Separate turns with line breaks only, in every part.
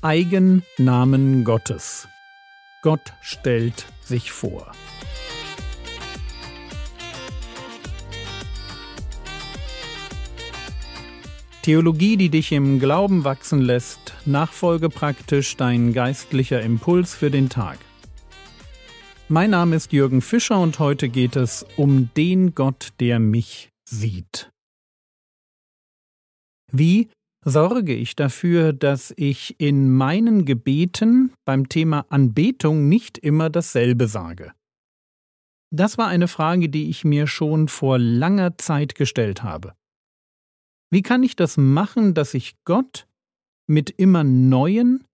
Eigennamen Gottes. Gott stellt sich vor. Theologie, die dich im Glauben wachsen lässt, nachfolge praktisch dein geistlicher Impuls für den Tag. Mein Name ist Jürgen Fischer und heute geht es um den Gott, der mich sieht. Wie sorge ich dafür, dass ich in meinen Gebeten beim Thema Anbetung nicht immer dasselbe sage? Das war eine Frage, die ich mir schon vor langer Zeit gestellt habe. Wie kann ich das machen, dass ich Gott mit immer neuen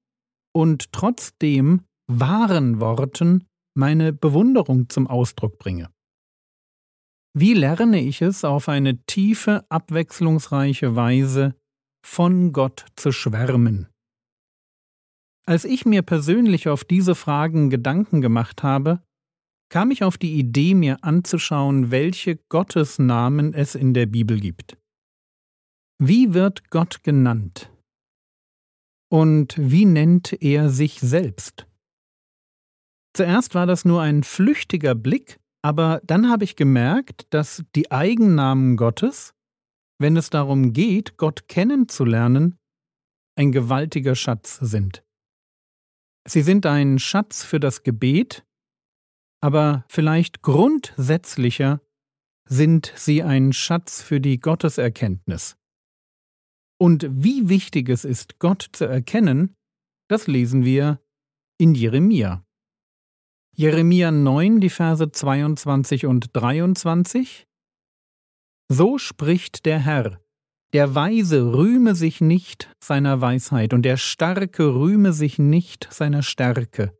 und trotzdem wahren Worten meine Bewunderung zum Ausdruck bringe? Wie lerne ich es auf eine tiefe, abwechslungsreiche Weise von Gott zu schwärmen? Als ich mir persönlich auf diese Fragen Gedanken gemacht habe, kam ich auf die Idee, mir anzuschauen, welche Gottesnamen es in der Bibel gibt. Wie wird Gott genannt? Und wie nennt er sich selbst? Zuerst war das nur ein flüchtiger Blick, aber dann habe ich gemerkt, dass die Eigennamen Gottes, wenn es darum geht, Gott kennenzulernen, ein gewaltiger Schatz sind. Sie sind ein Schatz für das Gebet, aber vielleicht grundsätzlicher sind sie ein Schatz für die Gotteserkenntnis. Und wie wichtig es ist, Gott zu erkennen, das lesen wir in Jeremia. Jeremia 9, die Verse 22 und 23. So spricht der Herr, der Weise rühme sich nicht seiner Weisheit und der Starke rühme sich nicht seiner Stärke.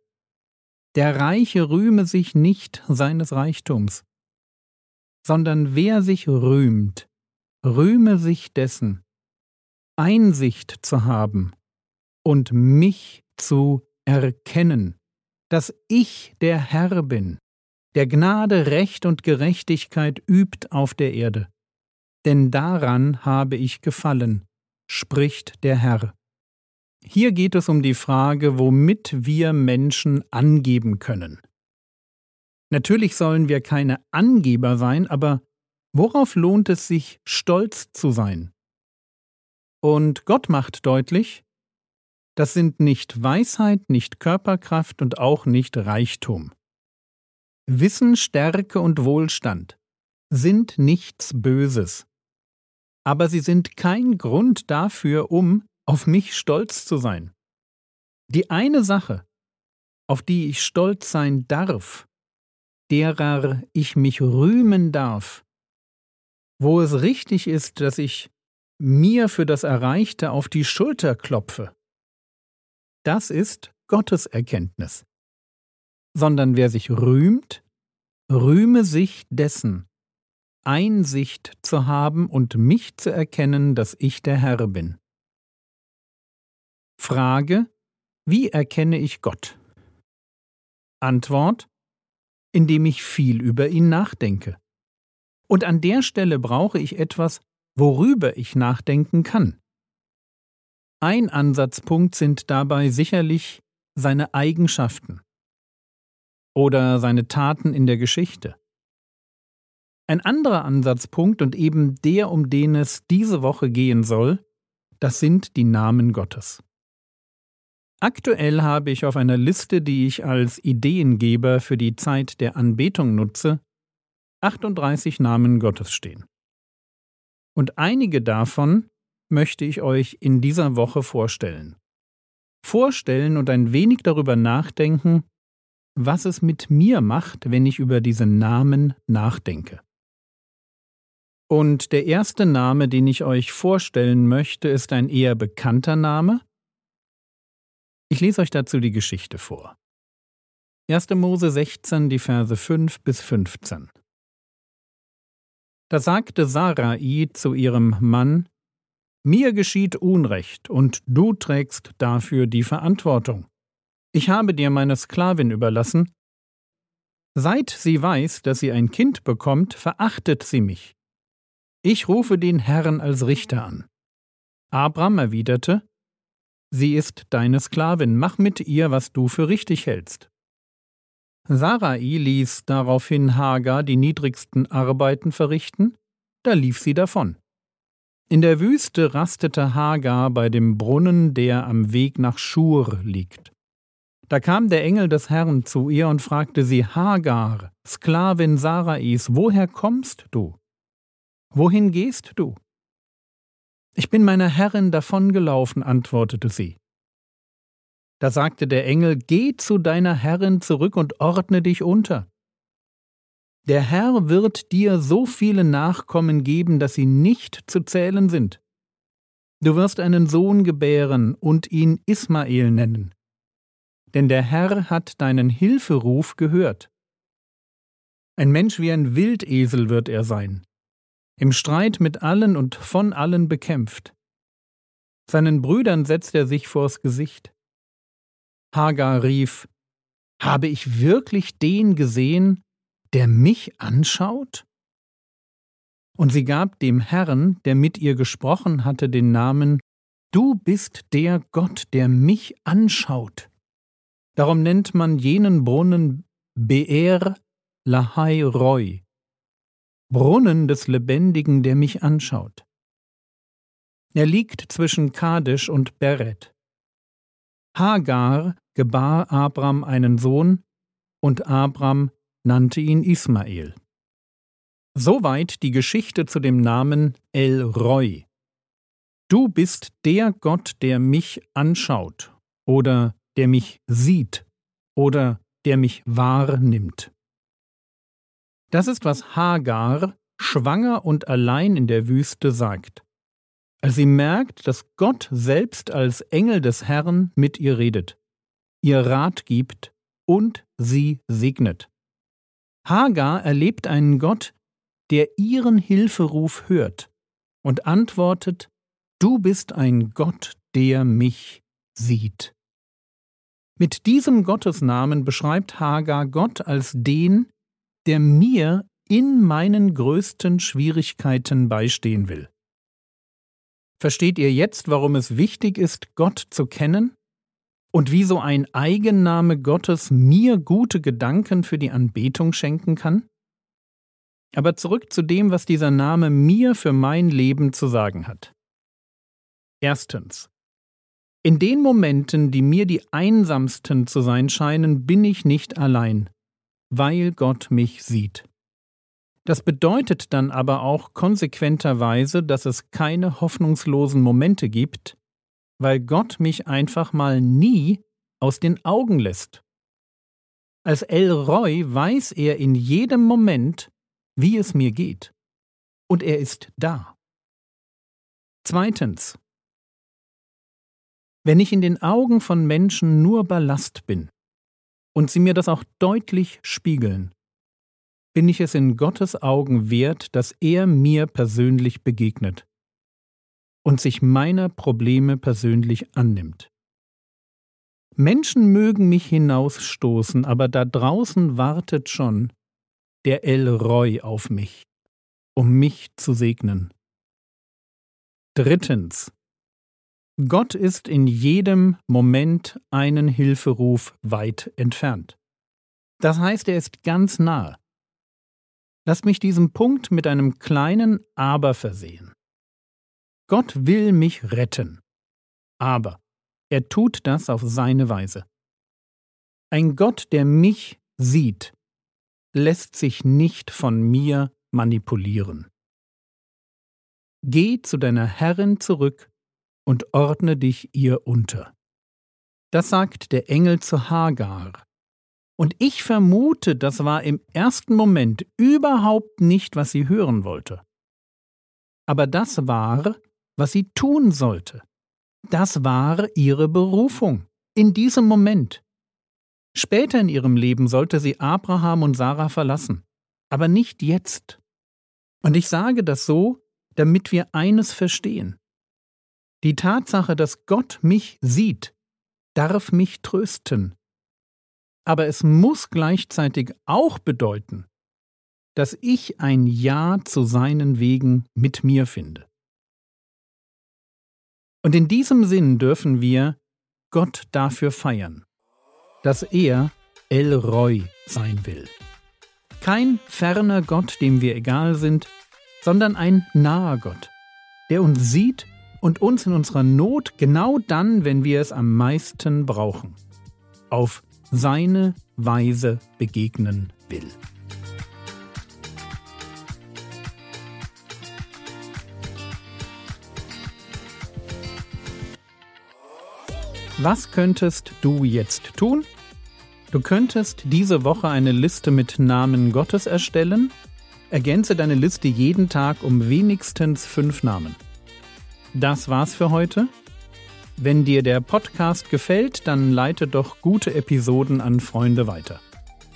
Der Reiche rühme sich nicht seines Reichtums, sondern wer sich rühmt, rühme sich dessen, Einsicht zu haben und mich zu erkennen, dass ich der Herr bin, der Gnade, Recht und Gerechtigkeit übt auf der Erde. Denn daran habe ich gefallen, spricht der Herr. Hier geht es um die Frage, womit wir Menschen angeben können. Natürlich sollen wir keine Angeber sein, aber worauf lohnt es sich, stolz zu sein? Und Gott macht deutlich, das sind nicht Weisheit, nicht Körperkraft und auch nicht Reichtum. Wissen, Stärke und Wohlstand sind nichts Böses. Aber sie sind kein Grund dafür, um auf mich stolz zu sein. Die eine Sache, auf die ich stolz sein darf, derer ich mich rühmen darf, wo es richtig ist, dass ich mir für das Erreichte auf die Schulter klopfe. Das ist Gottes Erkenntnis. Sondern wer sich rühmt, rühme sich dessen, Einsicht zu haben und mich zu erkennen, dass ich der Herr bin. Frage, wie erkenne ich Gott? Antwort, indem ich viel über ihn nachdenke. Und an der Stelle brauche ich etwas worüber ich nachdenken kann. Ein Ansatzpunkt sind dabei sicherlich seine Eigenschaften oder seine Taten in der Geschichte. Ein anderer Ansatzpunkt und eben der, um den es diese Woche gehen soll, das sind die Namen Gottes. Aktuell habe ich auf einer Liste, die ich als Ideengeber für die Zeit der Anbetung nutze, 38 Namen Gottes stehen. Und einige davon möchte ich euch in dieser Woche vorstellen. Vorstellen und ein wenig darüber nachdenken, was es mit mir macht, wenn ich über diese Namen nachdenke. Und der erste Name, den ich euch vorstellen möchte, ist ein eher bekannter Name. Ich lese euch dazu die Geschichte vor. 1. Mose 16, die Verse 5 bis 15. Da sagte Sarai zu ihrem Mann, Mir geschieht Unrecht, und du trägst dafür die Verantwortung. Ich habe dir meine Sklavin überlassen. Seit sie weiß, dass sie ein Kind bekommt, verachtet sie mich. Ich rufe den Herrn als Richter an. Abram erwiderte, sie ist deine Sklavin, mach mit ihr, was du für richtig hältst. Sarai ließ daraufhin Hagar die niedrigsten Arbeiten verrichten, da lief sie davon. In der Wüste rastete Hagar bei dem Brunnen, der am Weg nach Schur liegt. Da kam der Engel des Herrn zu ihr und fragte sie, Hagar, Sklavin Sarais, woher kommst du? Wohin gehst du? Ich bin meiner Herrin davongelaufen, antwortete sie. Da sagte der Engel, Geh zu deiner Herrin zurück und ordne dich unter. Der Herr wird dir so viele Nachkommen geben, dass sie nicht zu zählen sind. Du wirst einen Sohn gebären und ihn Ismael nennen. Denn der Herr hat deinen Hilferuf gehört. Ein Mensch wie ein Wildesel wird er sein, im Streit mit allen und von allen bekämpft. Seinen Brüdern setzt er sich vors Gesicht. Hagar rief, Habe ich wirklich den gesehen, der mich anschaut? Und sie gab dem Herrn, der mit ihr gesprochen hatte, den Namen Du bist der Gott, der mich anschaut. Darum nennt man jenen Brunnen Beer Lahai Roy, Brunnen des Lebendigen, der mich anschaut. Er liegt zwischen Kadesh und Beret. Hagar gebar Abram einen Sohn, und Abram nannte ihn Ismael. Soweit die Geschichte zu dem Namen El Roy. Du bist der Gott, der mich anschaut oder der mich sieht oder der mich wahrnimmt. Das ist, was Hagar, schwanger und allein in der Wüste, sagt, als sie merkt, dass Gott selbst als Engel des Herrn mit ihr redet, ihr Rat gibt und sie segnet. Hagar erlebt einen Gott, der ihren Hilferuf hört und antwortet, Du bist ein Gott, der mich sieht. Mit diesem Gottesnamen beschreibt Hagar Gott als den, der mir in meinen größten Schwierigkeiten beistehen will. Versteht ihr jetzt, warum es wichtig ist, Gott zu kennen? Und wie so ein Eigenname Gottes mir gute Gedanken für die Anbetung schenken kann? Aber zurück zu dem, was dieser Name mir für mein Leben zu sagen hat. Erstens. In den Momenten, die mir die einsamsten zu sein scheinen, bin ich nicht allein, weil Gott mich sieht. Das bedeutet dann aber auch konsequenterweise, dass es keine hoffnungslosen Momente gibt, weil Gott mich einfach mal nie aus den Augen lässt. Als El Roy weiß er in jedem Moment, wie es mir geht. Und er ist da. Zweitens. Wenn ich in den Augen von Menschen nur Ballast bin und sie mir das auch deutlich spiegeln, bin ich es in Gottes Augen wert, dass er mir persönlich begegnet und sich meiner Probleme persönlich annimmt. Menschen mögen mich hinausstoßen, aber da draußen wartet schon der El Roy auf mich, um mich zu segnen. Drittens. Gott ist in jedem Moment einen Hilferuf weit entfernt. Das heißt, er ist ganz nahe. Lass mich diesen Punkt mit einem kleinen Aber versehen. Gott will mich retten, aber er tut das auf seine Weise. Ein Gott, der mich sieht, lässt sich nicht von mir manipulieren. Geh zu deiner Herrin zurück und ordne dich ihr unter. Das sagt der Engel zu Hagar, und ich vermute, das war im ersten Moment überhaupt nicht, was sie hören wollte. Aber das war, was sie tun sollte. Das war ihre Berufung, in diesem Moment. Später in ihrem Leben sollte sie Abraham und Sarah verlassen, aber nicht jetzt. Und ich sage das so, damit wir eines verstehen. Die Tatsache, dass Gott mich sieht, darf mich trösten, aber es muss gleichzeitig auch bedeuten, dass ich ein Ja zu seinen Wegen mit mir finde. Und in diesem Sinn dürfen wir Gott dafür feiern, dass er El Roy sein will. Kein ferner Gott, dem wir egal sind, sondern ein naher Gott, der uns sieht und uns in unserer Not genau dann, wenn wir es am meisten brauchen, auf seine Weise begegnen will. Was könntest du jetzt tun? Du könntest diese Woche eine Liste mit Namen Gottes erstellen. Ergänze deine Liste jeden Tag um wenigstens fünf Namen. Das war's für heute. Wenn dir der Podcast gefällt, dann leite doch gute Episoden an Freunde weiter.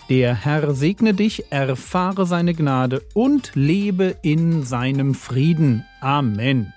Der Herr segne dich, erfahre seine Gnade und lebe in seinem Frieden. Amen.